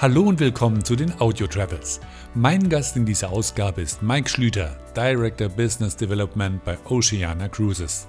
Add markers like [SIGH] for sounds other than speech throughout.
Hallo und willkommen zu den Audio Travels. Mein Gast in dieser Ausgabe ist Mike Schlüter, Director Business Development bei Oceana Cruises.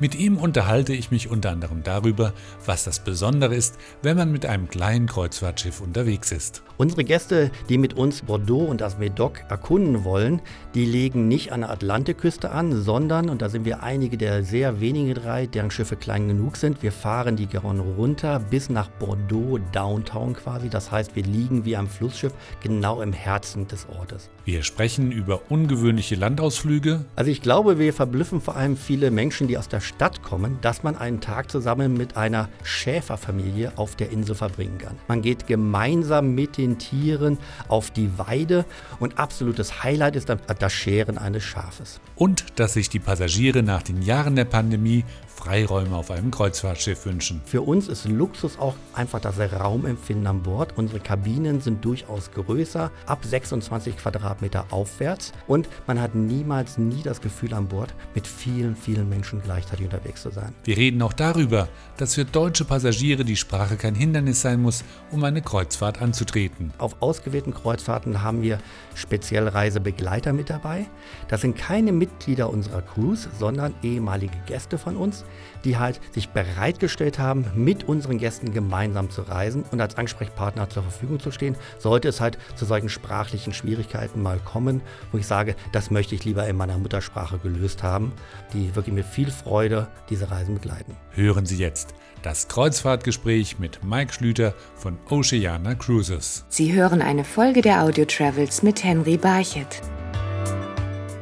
Mit ihm unterhalte ich mich unter anderem darüber, was das Besondere ist, wenn man mit einem kleinen Kreuzfahrtschiff unterwegs ist. Unsere Gäste, die mit uns Bordeaux und das Medoc erkunden wollen, die legen nicht an der Atlantikküste an, sondern, und da sind wir einige der sehr wenigen drei, deren Schiffe klein genug sind, wir fahren die Garonne runter bis nach Bordeaux, Downtown quasi. Das heißt, wir liegen wie ein Flussschiff genau im Herzen des Ortes. Wir sprechen über ungewöhnliche Landausflüge. Also ich glaube, wir verblüffen vor allem viele Menschen, die aus der Stadt kommen, dass man einen Tag zusammen mit einer Schäferfamilie auf der Insel verbringen kann. Man geht gemeinsam mit den Tieren auf die Weide und absolutes Highlight ist dann das Scheren eines Schafes. Und dass sich die Passagiere nach den Jahren der Pandemie Freiräume auf einem Kreuzfahrtschiff wünschen. Für uns ist Luxus auch einfach das Raumempfinden an Bord. Unsere Kabinen sind durchaus größer, ab 26 Quadratmeter aufwärts und man hat niemals nie das Gefühl an Bord, mit vielen, vielen Menschen gleichzeitig unterwegs zu sein. Wir reden auch darüber, dass für deutsche Passagiere die Sprache kein Hindernis sein muss, um eine Kreuzfahrt anzutreten. Auf ausgewählten Kreuzfahrten haben wir speziell Reisebegleiter mit dabei. Das sind keine Mitglieder unserer Crews, sondern ehemalige Gäste von uns, die halt sich bereitgestellt haben, mit unseren Gästen gemeinsam zu reisen und als Ansprechpartner zur Verfügung zu stehen, sollte es halt zu solchen sprachlichen Schwierigkeiten mal kommen, wo ich sage, das möchte ich lieber in meiner Muttersprache gelöst haben, die wirklich mit viel Freude diese Reisen begleiten. Hören Sie jetzt das Kreuzfahrtgespräch mit Mike Schlüter von Oceana Cruises. Sie hören eine Folge der Audio Travels mit Henry Barchet.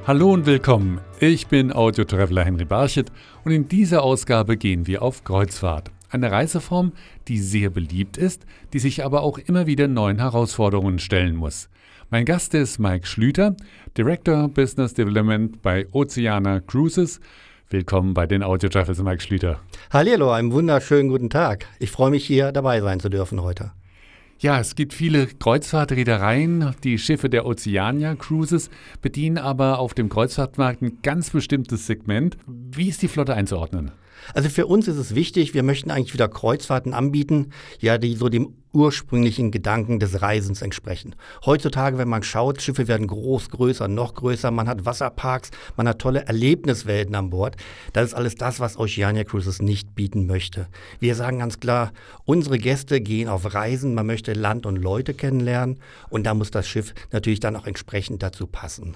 Hallo und willkommen. Ich bin Audio-Traveler Henry Barchet und in dieser Ausgabe gehen wir auf Kreuzfahrt. Eine Reiseform, die sehr beliebt ist, die sich aber auch immer wieder neuen Herausforderungen stellen muss. Mein Gast ist Mike Schlüter, Director Business Development bei Oceana Cruises. Willkommen bei den Audio Travels, Mike Schlüter. Hallo, einen wunderschönen guten Tag. Ich freue mich hier dabei sein zu dürfen heute. Ja, es gibt viele Kreuzfahrtreedereien. Die Schiffe der Oceania Cruises bedienen aber auf dem Kreuzfahrtmarkt ein ganz bestimmtes Segment. Wie ist die Flotte einzuordnen? Also für uns ist es wichtig, wir möchten eigentlich wieder Kreuzfahrten anbieten, ja, die so dem ursprünglichen Gedanken des Reisens entsprechen. Heutzutage, wenn man schaut, Schiffe werden groß, größer, noch größer, man hat Wasserparks, man hat tolle Erlebniswelten an Bord. Das ist alles das, was Oceania Cruises nicht bieten möchte. Wir sagen ganz klar, unsere Gäste gehen auf Reisen, man möchte Land und Leute kennenlernen und da muss das Schiff natürlich dann auch entsprechend dazu passen.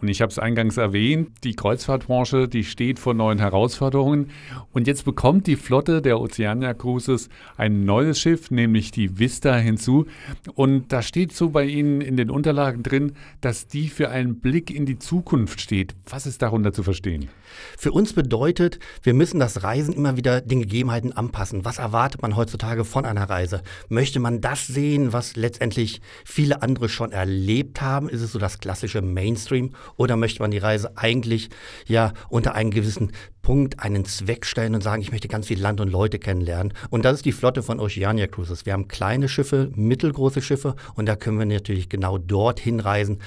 Und ich habe es eingangs erwähnt, die Kreuzfahrtbranche, die steht vor neuen Herausforderungen. Und jetzt bekommt die Flotte der Oceania Cruises ein neues Schiff, nämlich die Vista hinzu. Und da steht so bei Ihnen in den Unterlagen drin, dass die für einen Blick in die Zukunft steht. Was ist darunter zu verstehen? Für uns bedeutet, wir müssen das Reisen immer wieder den Gegebenheiten anpassen. Was erwartet man heutzutage von einer Reise? Möchte man das sehen, was letztendlich viele andere schon erlebt haben? Ist es so das klassische Mainstream? Oder möchte man die Reise eigentlich ja unter einen gewissen Punkt einen Zweck stellen und sagen, ich möchte ganz viel Land und Leute kennenlernen. Und das ist die Flotte von Oceania Cruises. Wir haben kleine Schiffe, mittelgroße Schiffe und da können wir natürlich genau dorthin reisen,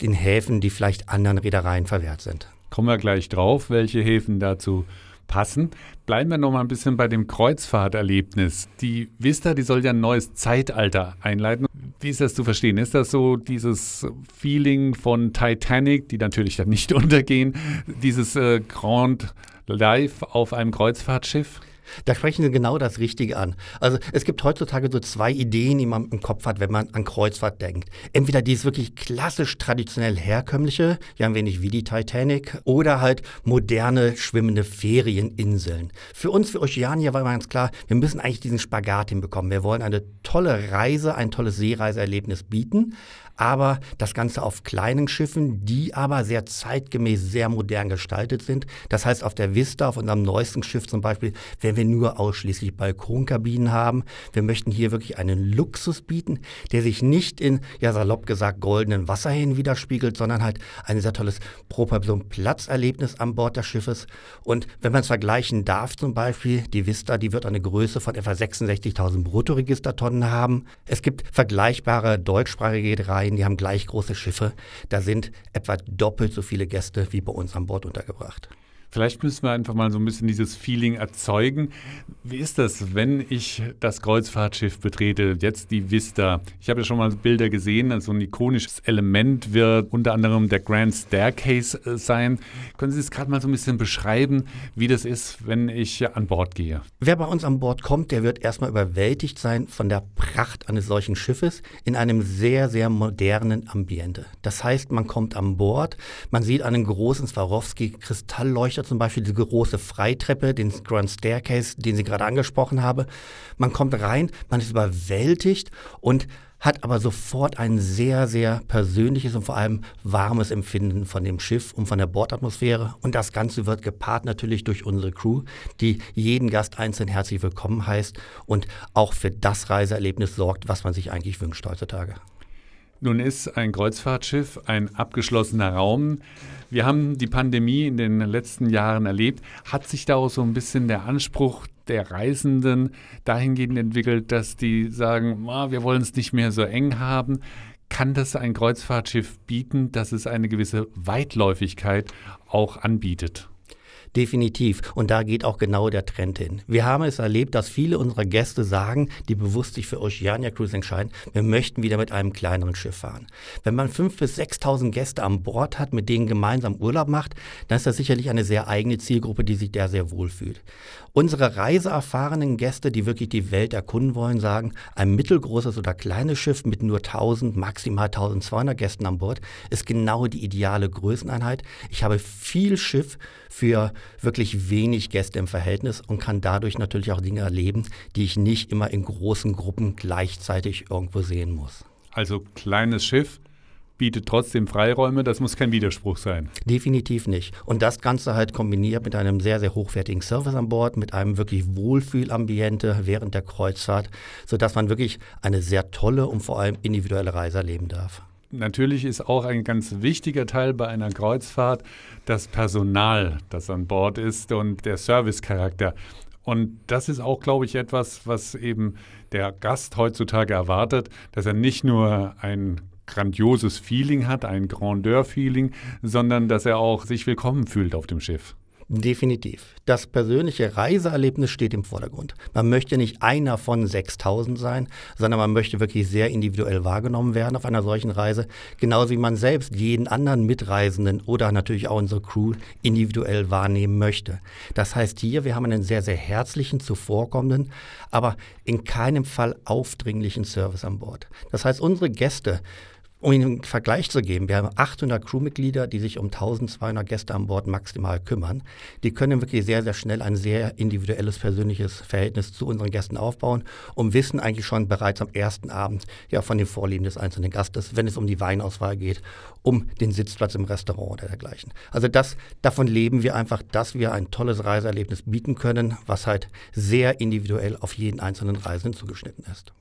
in Häfen, die vielleicht anderen Reedereien verwehrt sind. Kommen wir gleich drauf, welche Häfen dazu passen. Bleiben wir noch mal ein bisschen bei dem Kreuzfahrterlebnis. Die Vista, die soll ja ein neues Zeitalter einleiten. Wie ist das zu verstehen? Ist das so dieses Feeling von Titanic, die natürlich dann nicht [LAUGHS] untergehen, dieses äh, Grand Life auf einem Kreuzfahrtschiff? Da sprechen Sie genau das Richtige an. Also es gibt heutzutage so zwei Ideen, die man im Kopf hat, wenn man an Kreuzfahrt denkt. Entweder dieses wirklich klassisch traditionell herkömmliche, ja ein wenig wie die Titanic, oder halt moderne schwimmende Ferieninseln. Für uns, für Oceania war immer ganz klar, wir müssen eigentlich diesen Spagat hinbekommen. Wir wollen eine tolle Reise, ein tolles Seereiseerlebnis bieten, aber das Ganze auf kleinen Schiffen, die aber sehr zeitgemäß, sehr modern gestaltet sind. Das heißt, auf der Vista, auf unserem neuesten Schiff zum Beispiel, werden wir nur ausschließlich Balkonkabinen haben. Wir möchten hier wirklich einen Luxus bieten, der sich nicht in, ja salopp gesagt, goldenen Wasserhähnen widerspiegelt, sondern halt ein sehr tolles pro Person Platzerlebnis an Bord des Schiffes. Und wenn man es vergleichen darf, zum Beispiel, die Vista, die wird eine Größe von etwa 66.000 Bruttoregistertonnen haben. Es gibt vergleichbare deutschsprachige Reedereien, Reedereien, die haben gleich große Schiffe. Da sind etwa doppelt so viele Gäste wie bei uns an Bord untergebracht. Vielleicht müssen wir einfach mal so ein bisschen dieses Feeling erzeugen. Wie ist das, wenn ich das Kreuzfahrtschiff betrete, jetzt die Vista? Ich habe ja schon mal Bilder gesehen, also ein ikonisches Element wird unter anderem der Grand Staircase äh, sein. Können Sie es gerade mal so ein bisschen beschreiben, wie das ist, wenn ich an Bord gehe? Wer bei uns an Bord kommt, der wird erstmal überwältigt sein von der Pracht eines solchen Schiffes in einem sehr, sehr modernen Ambiente. Das heißt, man kommt an Bord, man sieht einen großen Swarovski-Kristallleuchter Leuchter, zum Beispiel die große Freitreppe, den Grand Staircase, den Sie gerade angesprochen haben. Man kommt rein, man ist überwältigt und hat aber sofort ein sehr, sehr persönliches und vor allem warmes Empfinden von dem Schiff und von der Bordatmosphäre. Und das Ganze wird gepaart natürlich durch unsere Crew, die jeden Gast einzeln herzlich willkommen heißt und auch für das Reiseerlebnis sorgt, was man sich eigentlich wünscht heutzutage. Nun ist ein Kreuzfahrtschiff ein abgeschlossener Raum. Wir haben die Pandemie in den letzten Jahren erlebt. Hat sich daraus so ein bisschen der Anspruch der Reisenden dahingehend entwickelt, dass die sagen, oh, wir wollen es nicht mehr so eng haben? Kann das ein Kreuzfahrtschiff bieten, dass es eine gewisse Weitläufigkeit auch anbietet? Definitiv. Und da geht auch genau der Trend hin. Wir haben es erlebt, dass viele unserer Gäste sagen, die bewusst sich für Oceania Cruise entscheiden, wir möchten wieder mit einem kleineren Schiff fahren. Wenn man 5.000 bis 6.000 Gäste an Bord hat, mit denen gemeinsam Urlaub macht, dann ist das sicherlich eine sehr eigene Zielgruppe, die sich da sehr wohl fühlt. Unsere reiseerfahrenen Gäste, die wirklich die Welt erkunden wollen, sagen, ein mittelgroßes oder kleines Schiff mit nur 1000, maximal 1200 Gästen an Bord ist genau die ideale Größeneinheit. Ich habe viel Schiff für wirklich wenig Gäste im Verhältnis und kann dadurch natürlich auch Dinge erleben, die ich nicht immer in großen Gruppen gleichzeitig irgendwo sehen muss. Also kleines Schiff, bietet trotzdem Freiräume. Das muss kein Widerspruch sein. Definitiv nicht. Und das Ganze halt kombiniert mit einem sehr, sehr hochwertigen Service an Bord, mit einem wirklich Wohlfühlambiente während der Kreuzfahrt, sodass man wirklich eine sehr tolle und vor allem individuelle Reise erleben darf. Natürlich ist auch ein ganz wichtiger Teil bei einer Kreuzfahrt das Personal, das an Bord ist und der Servicecharakter. Und das ist auch, glaube ich, etwas, was eben der Gast heutzutage erwartet, dass er nicht nur ein grandioses Feeling hat, ein Grandeur-Feeling, sondern dass er auch sich willkommen fühlt auf dem Schiff. Definitiv. Das persönliche Reiseerlebnis steht im Vordergrund. Man möchte nicht einer von 6000 sein, sondern man möchte wirklich sehr individuell wahrgenommen werden auf einer solchen Reise. Genauso wie man selbst jeden anderen Mitreisenden oder natürlich auch unsere Crew individuell wahrnehmen möchte. Das heißt hier, wir haben einen sehr, sehr herzlichen, zuvorkommenden, aber in keinem Fall aufdringlichen Service an Bord. Das heißt, unsere Gäste um Ihnen einen Vergleich zu geben, wir haben 800 Crewmitglieder, die sich um 1200 Gäste an Bord maximal kümmern. Die können wirklich sehr, sehr schnell ein sehr individuelles, persönliches Verhältnis zu unseren Gästen aufbauen und wissen eigentlich schon bereits am ersten Abend ja von den Vorlieben des einzelnen Gastes, wenn es um die Weinauswahl geht, um den Sitzplatz im Restaurant oder dergleichen. Also das, davon leben wir einfach, dass wir ein tolles Reiseerlebnis bieten können, was halt sehr individuell auf jeden einzelnen Reisenden zugeschnitten ist.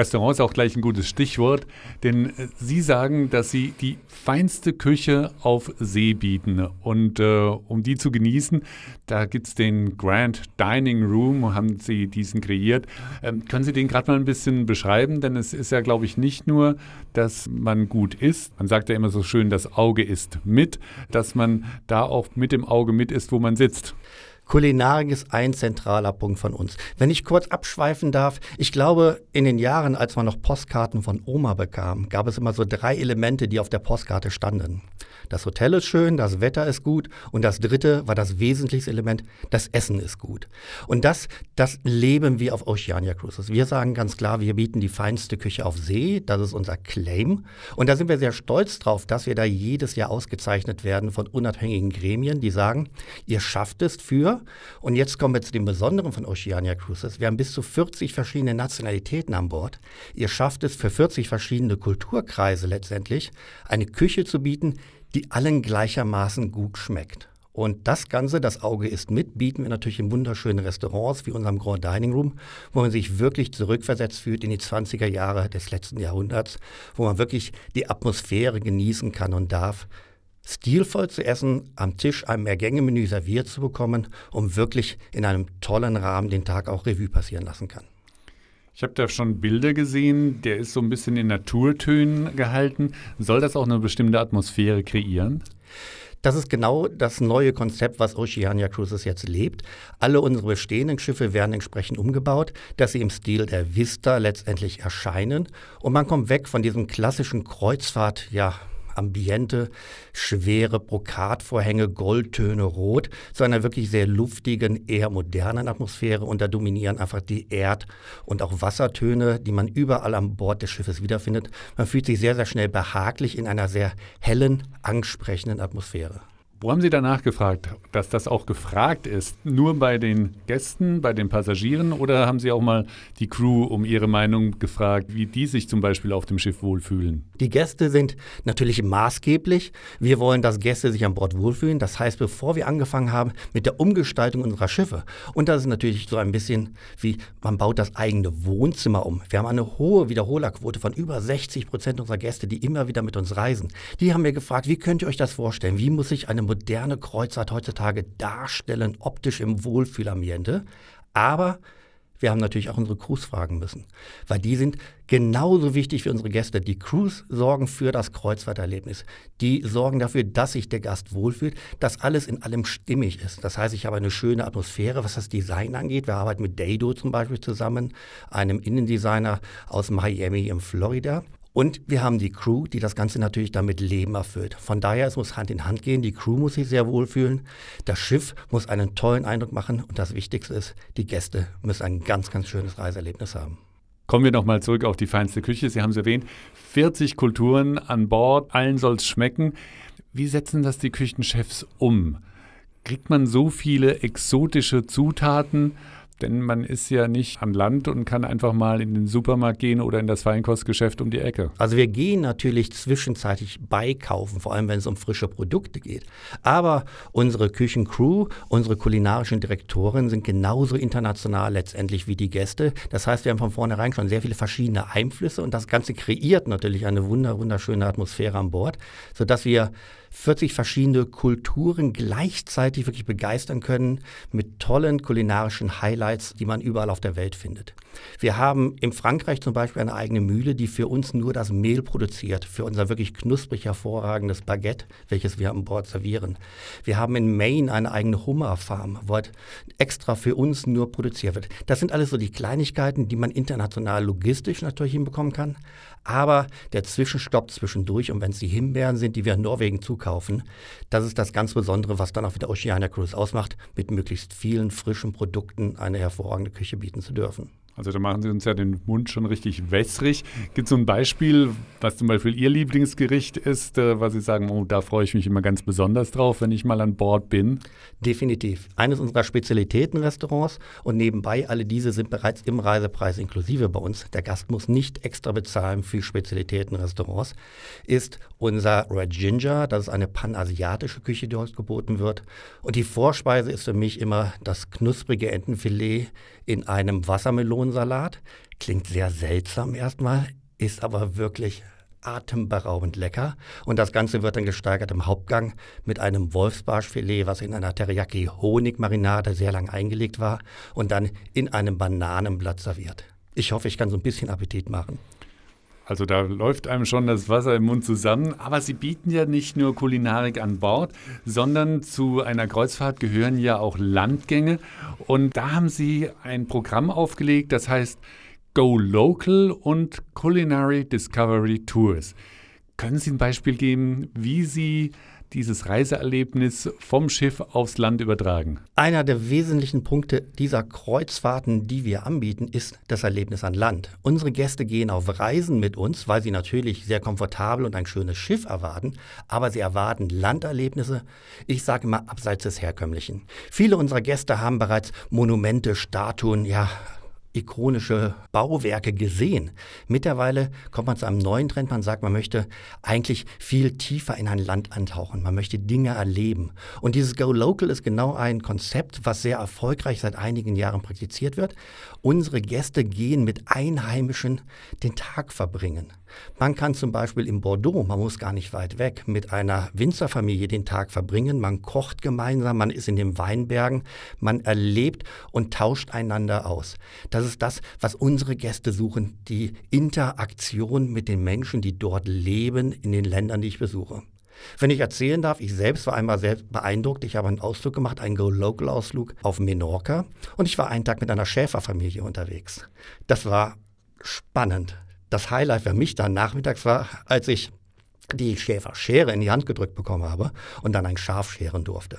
Restaurant ist auch gleich ein gutes Stichwort, denn äh, Sie sagen, dass Sie die feinste Küche auf See bieten. Und äh, um die zu genießen, da gibt es den Grand Dining Room, haben Sie diesen kreiert. Ähm, können Sie den gerade mal ein bisschen beschreiben? Denn es ist ja, glaube ich, nicht nur, dass man gut isst. Man sagt ja immer so schön, das Auge isst mit, dass man da auch mit dem Auge mit isst, wo man sitzt. Kulinarik ist ein zentraler Punkt von uns. Wenn ich kurz abschweifen darf, ich glaube, in den Jahren, als man noch Postkarten von Oma bekam, gab es immer so drei Elemente, die auf der Postkarte standen. Das Hotel ist schön, das Wetter ist gut und das dritte war das wesentlichste Element, das Essen ist gut. Und das, das leben wir auf Oceania Cruises. Wir sagen ganz klar, wir bieten die feinste Küche auf See, das ist unser Claim. Und da sind wir sehr stolz drauf, dass wir da jedes Jahr ausgezeichnet werden von unabhängigen Gremien, die sagen, ihr schafft es für, und jetzt kommen wir zu dem Besonderen von Oceania Cruises, wir haben bis zu 40 verschiedene Nationalitäten an Bord. Ihr schafft es für 40 verschiedene Kulturkreise letztendlich, eine Küche zu bieten, die allen gleichermaßen gut schmeckt. Und das Ganze, das Auge ist mit, bieten wir natürlich in wunderschönen Restaurants wie unserem Grand Dining Room, wo man sich wirklich zurückversetzt fühlt in die 20er Jahre des letzten Jahrhunderts, wo man wirklich die Atmosphäre genießen kann und darf, stilvoll zu essen, am Tisch ein Mehrgänge-Menü serviert zu bekommen, um wirklich in einem tollen Rahmen den Tag auch Revue passieren lassen kann. Ich habe da schon Bilder gesehen, der ist so ein bisschen in Naturtönen gehalten. Soll das auch eine bestimmte Atmosphäre kreieren? Das ist genau das neue Konzept, was Oceania Cruises jetzt lebt. Alle unsere bestehenden Schiffe werden entsprechend umgebaut, dass sie im Stil der Vista letztendlich erscheinen. Und man kommt weg von diesem klassischen Kreuzfahrt, ja, Ambiente, schwere Brokatvorhänge, Goldtöne, Rot, zu einer wirklich sehr luftigen, eher modernen Atmosphäre. Und da dominieren einfach die Erd- und auch Wassertöne, die man überall an Bord des Schiffes wiederfindet. Man fühlt sich sehr, sehr schnell behaglich in einer sehr hellen, ansprechenden Atmosphäre. Wo haben Sie danach gefragt, dass das auch gefragt ist? Nur bei den Gästen, bei den Passagieren oder haben Sie auch mal die Crew um ihre Meinung gefragt, wie die sich zum Beispiel auf dem Schiff wohlfühlen? Die Gäste sind natürlich maßgeblich. Wir wollen, dass Gäste sich an Bord wohlfühlen. Das heißt, bevor wir angefangen haben mit der Umgestaltung unserer Schiffe, und das ist natürlich so ein bisschen wie man baut das eigene Wohnzimmer um. Wir haben eine hohe Wiederholerquote von über 60 Prozent unserer Gäste, die immer wieder mit uns reisen. Die haben wir gefragt, wie könnt ihr euch das vorstellen? Wie muss sich eine moderne Kreuzfahrt heutzutage darstellen, optisch im Wohlfühlambiente. Aber wir haben natürlich auch unsere Crews fragen müssen, weil die sind genauso wichtig wie unsere Gäste. Die Crews sorgen für das Kreuzfahrterlebnis. Die sorgen dafür, dass sich der Gast wohlfühlt, dass alles in allem stimmig ist. Das heißt, ich habe eine schöne Atmosphäre, was das Design angeht. Wir arbeiten mit Dado zum Beispiel zusammen, einem Innendesigner aus Miami in Florida. Und wir haben die Crew, die das Ganze natürlich damit Leben erfüllt. Von daher, es muss Hand in Hand gehen. Die Crew muss sich sehr wohlfühlen. Das Schiff muss einen tollen Eindruck machen. Und das Wichtigste ist, die Gäste müssen ein ganz, ganz schönes Reiseerlebnis haben. Kommen wir nochmal zurück auf die feinste Küche. Sie haben es erwähnt, 40 Kulturen an Bord, allen soll es schmecken. Wie setzen das die Küchenchefs um? Kriegt man so viele exotische Zutaten? Denn man ist ja nicht an Land und kann einfach mal in den Supermarkt gehen oder in das Feinkostgeschäft um die Ecke. Also wir gehen natürlich zwischenzeitlich beikaufen, vor allem wenn es um frische Produkte geht. Aber unsere Küchencrew, unsere kulinarischen Direktoren sind genauso international letztendlich wie die Gäste. Das heißt, wir haben von vornherein schon sehr viele verschiedene Einflüsse und das Ganze kreiert natürlich eine wunderschöne Atmosphäre an Bord, sodass wir 40 verschiedene Kulturen gleichzeitig wirklich begeistern können mit tollen kulinarischen Highlights, die man überall auf der Welt findet. Wir haben in Frankreich zum Beispiel eine eigene Mühle, die für uns nur das Mehl produziert, für unser wirklich knusprig hervorragendes Baguette, welches wir an Bord servieren. Wir haben in Maine eine eigene Hummerfarm, wo halt extra für uns nur produziert wird. Das sind alles so die Kleinigkeiten, die man international logistisch natürlich hinbekommen kann. Aber der Zwischenstopp zwischendurch, und wenn es die Himbeeren sind, die wir in Norwegen zukaufen, das ist das ganz Besondere, was dann auch wieder Oceania Cruise ausmacht, mit möglichst vielen frischen Produkten eine hervorragende Küche bieten zu dürfen. Also da machen Sie uns ja den Mund schon richtig wässrig. Gibt es so ein Beispiel, was zum Beispiel Ihr Lieblingsgericht ist, äh, was Sie sagen, oh, da freue ich mich immer ganz besonders drauf, wenn ich mal an Bord bin? Definitiv. Eines unserer Spezialitätenrestaurants und nebenbei, alle diese sind bereits im Reisepreis inklusive bei uns. Der Gast muss nicht extra bezahlen für Spezialitätenrestaurants. Ist unser Red Ginger, das ist eine panasiatische Küche, die heute geboten wird. Und die Vorspeise ist für mich immer das knusprige Entenfilet in einem Wassermelonensalat. Klingt sehr seltsam erstmal, ist aber wirklich atemberaubend lecker. Und das Ganze wird dann gesteigert im Hauptgang mit einem Wolfsbarschfilet, was in einer Teriyaki-Honigmarinade sehr lang eingelegt war und dann in einem Bananenblatt serviert. Ich hoffe, ich kann so ein bisschen Appetit machen. Also da läuft einem schon das Wasser im Mund zusammen. Aber Sie bieten ja nicht nur Kulinarik an Bord, sondern zu einer Kreuzfahrt gehören ja auch Landgänge. Und da haben Sie ein Programm aufgelegt, das heißt Go Local und Culinary Discovery Tours. Können Sie ein Beispiel geben, wie Sie dieses Reiseerlebnis vom Schiff aufs Land übertragen? Einer der wesentlichen Punkte dieser Kreuzfahrten, die wir anbieten, ist das Erlebnis an Land. Unsere Gäste gehen auf Reisen mit uns, weil sie natürlich sehr komfortabel und ein schönes Schiff erwarten, aber sie erwarten Landerlebnisse, ich sage immer abseits des Herkömmlichen. Viele unserer Gäste haben bereits Monumente, Statuen, ja, ikonische Bauwerke gesehen. Mittlerweile kommt man zu einem neuen Trend. Man sagt, man möchte eigentlich viel tiefer in ein Land antauchen. Man möchte Dinge erleben. Und dieses Go Local ist genau ein Konzept, was sehr erfolgreich seit einigen Jahren praktiziert wird. Unsere Gäste gehen mit Einheimischen den Tag verbringen. Man kann zum Beispiel in Bordeaux, man muss gar nicht weit weg, mit einer Winzerfamilie den Tag verbringen. Man kocht gemeinsam, man ist in den Weinbergen, man erlebt und tauscht einander aus. Das ist das, was unsere Gäste suchen, die Interaktion mit den Menschen, die dort leben, in den Ländern, die ich besuche. Wenn ich erzählen darf, ich selbst war einmal sehr beeindruckt. Ich habe einen Ausflug gemacht, einen Go-Local-Ausflug auf Menorca und ich war einen Tag mit einer Schäferfamilie unterwegs. Das war spannend. Das Highlight für mich dann nachmittags war, als ich die Schäferschere in die Hand gedrückt bekommen habe und dann ein Schaf scheren durfte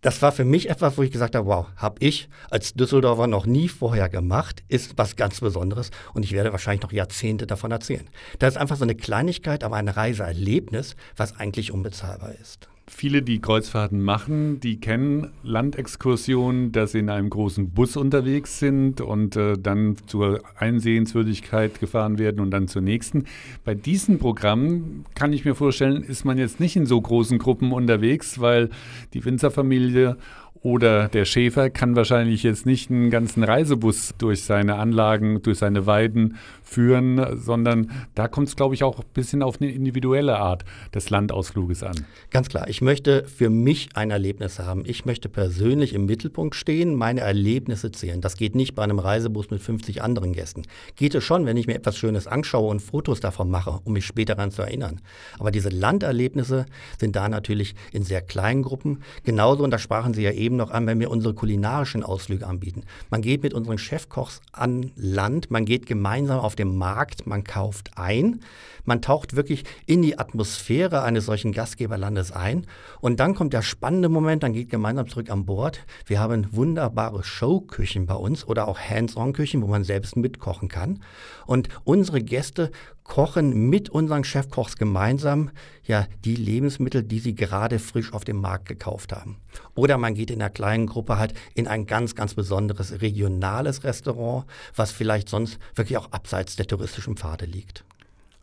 das war für mich etwas, wo ich gesagt habe, wow, habe ich als Düsseldorfer noch nie vorher gemacht, ist was ganz Besonderes und ich werde wahrscheinlich noch Jahrzehnte davon erzählen. Das ist einfach so eine Kleinigkeit, aber ein Reiseerlebnis, was eigentlich unbezahlbar ist. Viele, die Kreuzfahrten machen, die kennen Landexkursionen, dass sie in einem großen Bus unterwegs sind und äh, dann zur Einsehenswürdigkeit gefahren werden und dann zur nächsten. Bei diesen Programmen kann ich mir vorstellen, ist man jetzt nicht in so großen Gruppen unterwegs, weil die Winzerfamilie oder der Schäfer kann wahrscheinlich jetzt nicht einen ganzen Reisebus durch seine Anlagen, durch seine Weiden führen, sondern da kommt es, glaube ich, auch ein bisschen auf eine individuelle Art des Landausfluges an. Ganz klar, ich möchte für mich ein Erlebnis haben. Ich möchte persönlich im Mittelpunkt stehen, meine Erlebnisse zählen. Das geht nicht bei einem Reisebus mit 50 anderen Gästen. Geht es schon, wenn ich mir etwas Schönes anschaue und Fotos davon mache, um mich später daran zu erinnern. Aber diese Landerlebnisse sind da natürlich in sehr kleinen Gruppen. Genauso, und da sprachen Sie ja eben, noch an, wenn wir unsere kulinarischen Ausflüge anbieten. Man geht mit unseren Chefkochs an Land, man geht gemeinsam auf den Markt, man kauft ein, man taucht wirklich in die Atmosphäre eines solchen Gastgeberlandes ein und dann kommt der spannende Moment, dann geht gemeinsam zurück an Bord. Wir haben wunderbare Showküchen bei uns oder auch Hands-on-Küchen, wo man selbst mitkochen kann. Und unsere Gäste kochen mit unseren Chefkochs gemeinsam ja die Lebensmittel, die sie gerade frisch auf dem Markt gekauft haben. Oder man geht in einer kleinen Gruppe halt in ein ganz, ganz besonderes regionales Restaurant, was vielleicht sonst wirklich auch abseits der touristischen Pfade liegt.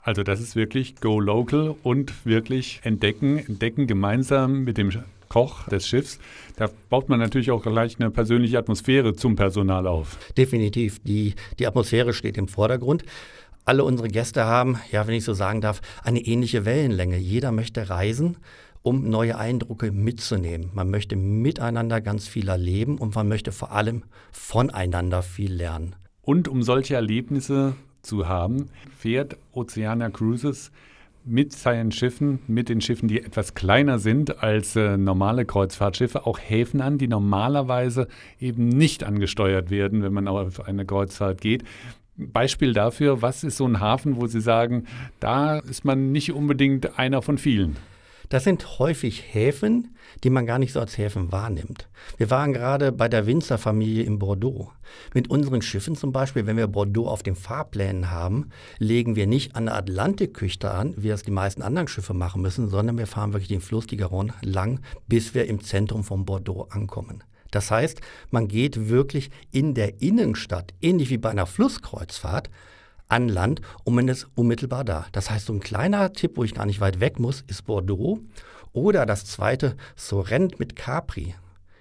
Also das ist wirklich Go Local und wirklich entdecken, entdecken gemeinsam mit dem Koch des Schiffs. Da baut man natürlich auch gleich eine persönliche Atmosphäre zum Personal auf. Definitiv. Die, die Atmosphäre steht im Vordergrund alle unsere Gäste haben, ja, wenn ich so sagen darf, eine ähnliche Wellenlänge. Jeder möchte reisen, um neue Eindrücke mitzunehmen. Man möchte miteinander ganz viel erleben und man möchte vor allem voneinander viel lernen. Und um solche Erlebnisse zu haben, fährt Oceana Cruises mit seinen Schiffen, mit den Schiffen, die etwas kleiner sind als äh, normale Kreuzfahrtschiffe, auch Häfen an, die normalerweise eben nicht angesteuert werden, wenn man auf eine Kreuzfahrt geht. Beispiel dafür, was ist so ein Hafen, wo Sie sagen, da ist man nicht unbedingt einer von vielen? Das sind häufig Häfen, die man gar nicht so als Häfen wahrnimmt. Wir waren gerade bei der Winzerfamilie in Bordeaux. Mit unseren Schiffen zum Beispiel, wenn wir Bordeaux auf den Fahrplänen haben, legen wir nicht an der Atlantikküste an, wie das die meisten anderen Schiffe machen müssen, sondern wir fahren wirklich den Fluss die Garonne lang, bis wir im Zentrum von Bordeaux ankommen. Das heißt, man geht wirklich in der Innenstadt, ähnlich wie bei einer Flusskreuzfahrt, an Land und man ist unmittelbar da. Das heißt, so ein kleiner Tipp, wo ich gar nicht weit weg muss, ist Bordeaux. Oder das zweite, Sorrent mit Capri.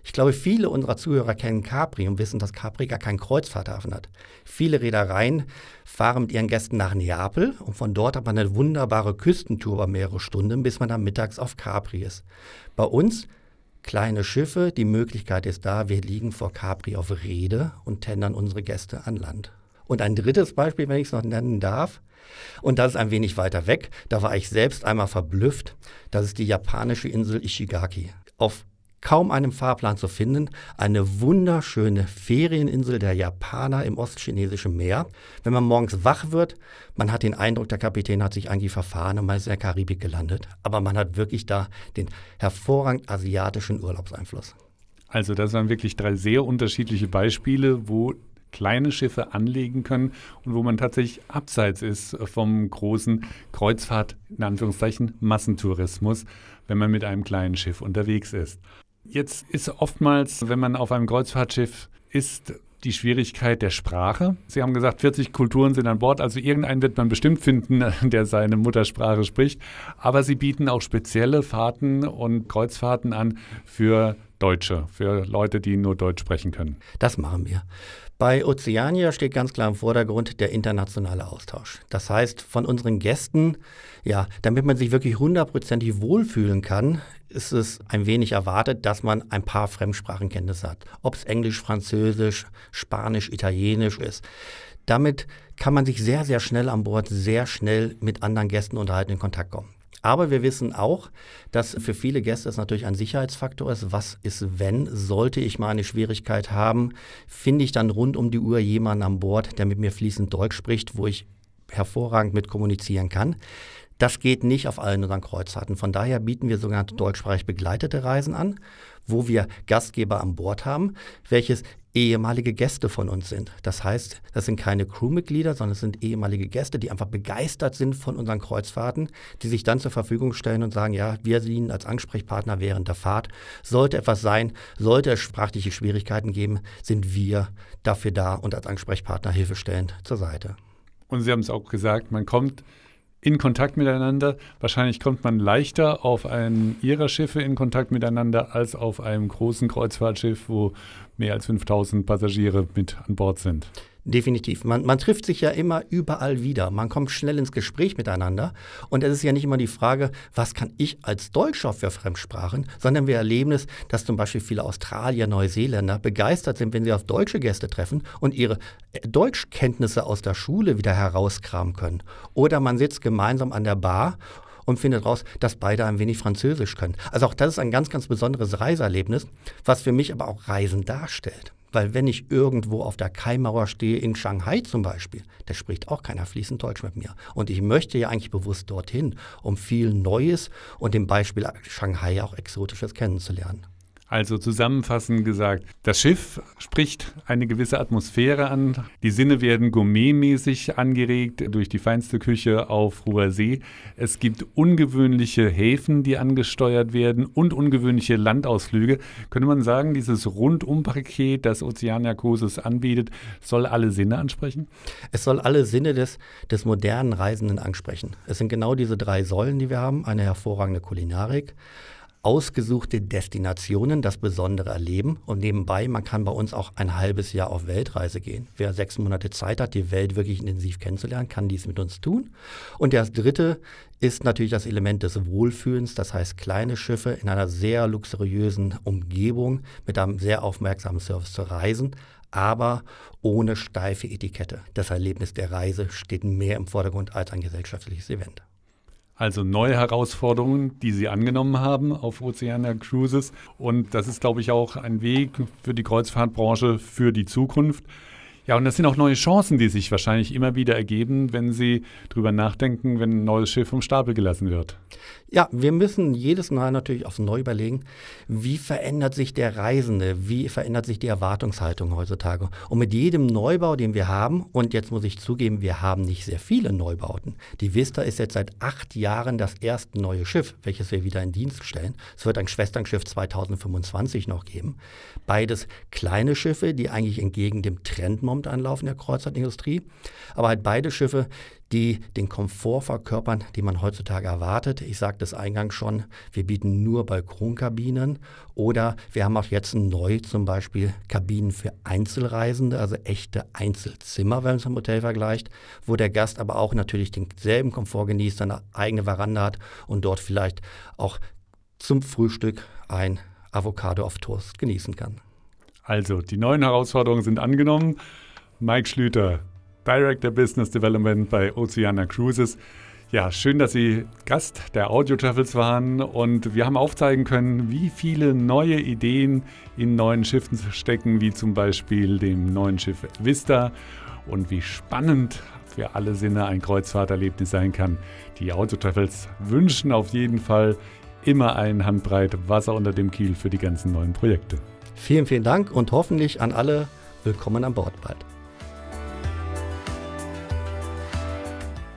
Ich glaube, viele unserer Zuhörer kennen Capri und wissen, dass Capri gar keinen Kreuzfahrthafen hat. Viele Reedereien fahren mit ihren Gästen nach Neapel und von dort hat man eine wunderbare Küstentour über mehrere Stunden, bis man dann mittags auf Capri ist. Bei uns kleine Schiffe. Die Möglichkeit ist da, wir liegen vor Capri auf Rede und tendern unsere Gäste an Land. Und ein drittes Beispiel, wenn ich es noch nennen darf, und das ist ein wenig weiter weg, da war ich selbst einmal verblüfft, das ist die japanische Insel Ishigaki. Auf kaum einem Fahrplan zu finden. Eine wunderschöne Ferieninsel der Japaner im ostchinesischen Meer. Wenn man morgens wach wird, man hat den Eindruck, der Kapitän hat sich eigentlich verfahren und man ist in der Karibik gelandet. Aber man hat wirklich da den hervorragend asiatischen Urlaubseinfluss. Also das waren wirklich drei sehr unterschiedliche Beispiele, wo kleine Schiffe anlegen können und wo man tatsächlich abseits ist vom großen Kreuzfahrt, in Anführungszeichen, Massentourismus, wenn man mit einem kleinen Schiff unterwegs ist. Jetzt ist oftmals, wenn man auf einem Kreuzfahrtschiff ist, die Schwierigkeit der Sprache. Sie haben gesagt, 40 Kulturen sind an Bord, also irgendeinen wird man bestimmt finden, [LAUGHS] der seine Muttersprache spricht. Aber sie bieten auch spezielle Fahrten und Kreuzfahrten an für Deutsche, für Leute, die nur Deutsch sprechen können. Das machen wir. Bei Oceania steht ganz klar im Vordergrund der internationale Austausch. Das heißt, von unseren Gästen, ja, damit man sich wirklich hundertprozentig wohlfühlen kann, ist es ein wenig erwartet, dass man ein paar Fremdsprachenkenntnisse hat. Ob es Englisch, Französisch, Spanisch, Italienisch ist. Damit kann man sich sehr, sehr schnell an Bord, sehr schnell mit anderen Gästen unterhalten, in Kontakt kommen. Aber wir wissen auch, dass für viele Gäste es natürlich ein Sicherheitsfaktor ist. Was ist, wenn? Sollte ich mal eine Schwierigkeit haben? Finde ich dann rund um die Uhr jemanden an Bord, der mit mir fließend Deutsch spricht, wo ich hervorragend mit kommunizieren kann? Das geht nicht auf allen unseren Kreuzfahrten. Von daher bieten wir sogenannte deutschsprachig begleitete Reisen an, wo wir Gastgeber an Bord haben, welches ehemalige Gäste von uns sind. Das heißt, das sind keine Crewmitglieder, sondern es sind ehemalige Gäste, die einfach begeistert sind von unseren Kreuzfahrten, die sich dann zur Verfügung stellen und sagen, ja, wir dienen als Ansprechpartner während der Fahrt. Sollte etwas sein, sollte es sprachliche Schwierigkeiten geben, sind wir dafür da und als Ansprechpartner hilfestellend zur Seite. Und Sie haben es auch gesagt, man kommt in Kontakt miteinander. Wahrscheinlich kommt man leichter auf einem ihrer Schiffe in Kontakt miteinander als auf einem großen Kreuzfahrtschiff, wo mehr als 5000 Passagiere mit an Bord sind. Definitiv. Man, man, trifft sich ja immer überall wieder. Man kommt schnell ins Gespräch miteinander. Und es ist ja nicht immer die Frage, was kann ich als Deutscher für Fremdsprachen, sondern wir erleben es, dass zum Beispiel viele Australier, Neuseeländer begeistert sind, wenn sie auf deutsche Gäste treffen und ihre äh, Deutschkenntnisse aus der Schule wieder herauskramen können. Oder man sitzt gemeinsam an der Bar und findet raus, dass beide ein wenig Französisch können. Also auch das ist ein ganz, ganz besonderes Reiseerlebnis, was für mich aber auch Reisen darstellt. Weil wenn ich irgendwo auf der Kaimauer stehe, in Shanghai zum Beispiel, da spricht auch keiner fließend Deutsch mit mir. Und ich möchte ja eigentlich bewusst dorthin, um viel Neues und dem Beispiel Shanghai auch Exotisches kennenzulernen. Also zusammenfassend gesagt, das Schiff spricht eine gewisse Atmosphäre an. Die Sinne werden gourmetmäßig angeregt durch die feinste Küche auf hoher See. Es gibt ungewöhnliche Häfen, die angesteuert werden und ungewöhnliche Landausflüge. Könnte man sagen, dieses Rundumpaket, das Oceania Cruises anbietet, soll alle Sinne ansprechen? Es soll alle Sinne des, des modernen Reisenden ansprechen. Es sind genau diese drei Säulen, die wir haben. Eine hervorragende Kulinarik, ausgesuchte Destinationen das Besondere erleben und nebenbei, man kann bei uns auch ein halbes Jahr auf Weltreise gehen. Wer sechs Monate Zeit hat, die Welt wirklich intensiv kennenzulernen, kann dies mit uns tun. Und das Dritte ist natürlich das Element des Wohlfühlens, das heißt kleine Schiffe in einer sehr luxuriösen Umgebung mit einem sehr aufmerksamen Service zu reisen, aber ohne steife Etikette. Das Erlebnis der Reise steht mehr im Vordergrund als ein gesellschaftliches Event. Also neue Herausforderungen, die Sie angenommen haben auf Oceania Cruises. Und das ist, glaube ich, auch ein Weg für die Kreuzfahrtbranche für die Zukunft. Ja, und das sind auch neue Chancen, die sich wahrscheinlich immer wieder ergeben, wenn Sie drüber nachdenken, wenn ein neues Schiff vom Stapel gelassen wird. Ja, wir müssen jedes Mal natürlich aufs Neu überlegen, wie verändert sich der Reisende, wie verändert sich die Erwartungshaltung heutzutage. Und mit jedem Neubau, den wir haben, und jetzt muss ich zugeben, wir haben nicht sehr viele Neubauten. Die Vista ist jetzt seit acht Jahren das erste neue Schiff, welches wir wieder in Dienst stellen. Es wird ein Schwesternschiff 2025 noch geben. Beides kleine Schiffe, die eigentlich entgegen dem Trend momentan laufen der Kreuzfahrtindustrie. Aber halt beide Schiffe, die den Komfort verkörpern, den man heutzutage erwartet. Ich sagte es eingangs schon, wir bieten nur Balkonkabinen oder wir haben auch jetzt neu zum Beispiel Kabinen für Einzelreisende, also echte Einzelzimmer, wenn man es im Hotel vergleicht, wo der Gast aber auch natürlich denselben Komfort genießt, seine eigene Veranda hat und dort vielleicht auch zum Frühstück ein Avocado auf Toast genießen kann. Also, die neuen Herausforderungen sind angenommen. Mike Schlüter, Director Business Development bei Oceana Cruises. Ja, schön, dass Sie Gast der Audio Travels waren und wir haben aufzeigen können, wie viele neue Ideen in neuen Schiffen stecken, wie zum Beispiel dem neuen Schiff Vista und wie spannend für alle Sinne ein Kreuzfahrterlebnis sein kann. Die Auto Travels wünschen auf jeden Fall immer ein Handbreit Wasser unter dem Kiel für die ganzen neuen Projekte. Vielen, vielen Dank und hoffentlich an alle willkommen an Bord bald.